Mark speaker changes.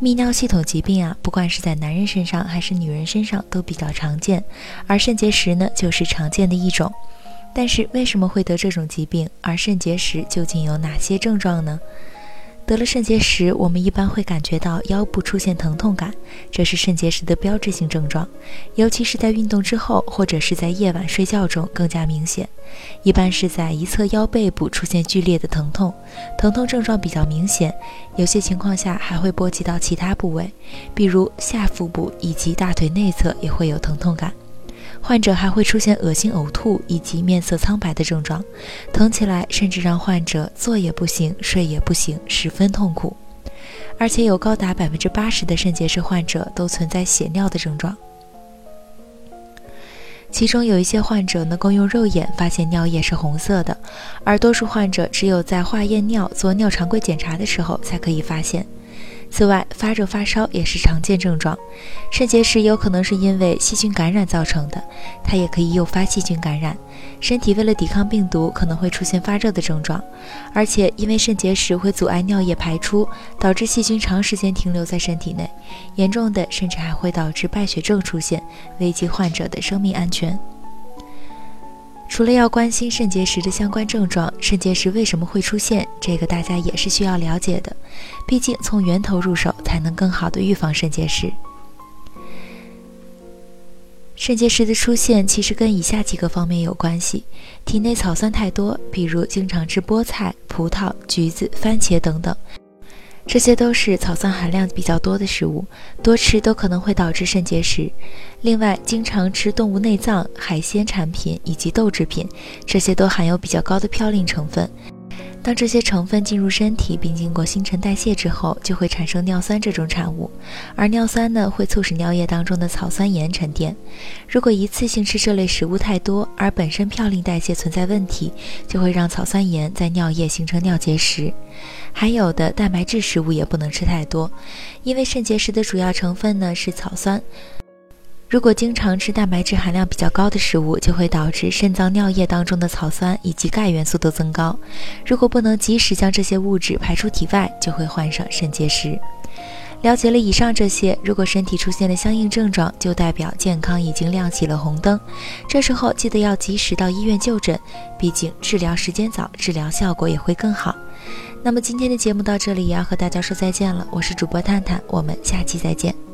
Speaker 1: 泌尿系统疾病啊，不管是在男人身上还是女人身上都比较常见，而肾结石呢就是常见的一种。但是为什么会得这种疾病？而肾结石究竟有哪些症状呢？得了肾结石，我们一般会感觉到腰部出现疼痛感，这是肾结石的标志性症状，尤其是在运动之后或者是在夜晚睡觉中更加明显。一般是在一侧腰背部出现剧烈的疼痛，疼痛症状比较明显，有些情况下还会波及到其他部位，比如下腹部以及大腿内侧也会有疼痛感。患者还会出现恶心、呕吐以及面色苍白的症状，疼起来甚至让患者坐也不行、睡也不行，十分痛苦。而且有高达百分之八十的肾结石患者都存在血尿的症状，其中有一些患者能够用肉眼发现尿液是红色的，而多数患者只有在化验尿、做尿常规检查的时候才可以发现。此外，发热发烧也是常见症状。肾结石有可能是因为细菌感染造成的，它也可以诱发细菌感染。身体为了抵抗病毒，可能会出现发热的症状。而且，因为肾结石会阻碍尿液排出，导致细菌长时间停留在身体内，严重的甚至还会导致败血症出现，危及患者的生命安全。除了要关心肾结石的相关症状，肾结石为什么会出现，这个大家也是需要了解的。毕竟从源头入手，才能更好的预防肾结石。肾结石的出现其实跟以下几个方面有关系：体内草酸太多，比如经常吃菠菜、葡萄、橘子、番茄等等。这些都是草酸含量比较多的食物，多吃都可能会导致肾结石。另外，经常吃动物内脏、海鲜产品以及豆制品，这些都含有比较高的嘌呤成分。当这些成分进入身体并经过新陈代谢之后，就会产生尿酸这种产物，而尿酸呢会促使尿液当中的草酸盐沉淀。如果一次性吃这类食物太多，而本身嘌呤代谢存在问题，就会让草酸盐在尿液形成尿结石。还有的蛋白质食物也不能吃太多，因为肾结石的主要成分呢是草酸。如果经常吃蛋白质含量比较高的食物，就会导致肾脏尿液当中的草酸以及钙元素都增高。如果不能及时将这些物质排出体外，就会患上肾结石。了解了以上这些，如果身体出现了相应症状，就代表健康已经亮起了红灯。这时候记得要及时到医院就诊，毕竟治疗时间早，治疗效果也会更好。那么今天的节目到这里也要和大家说再见了，我是主播探探，我们下期再见。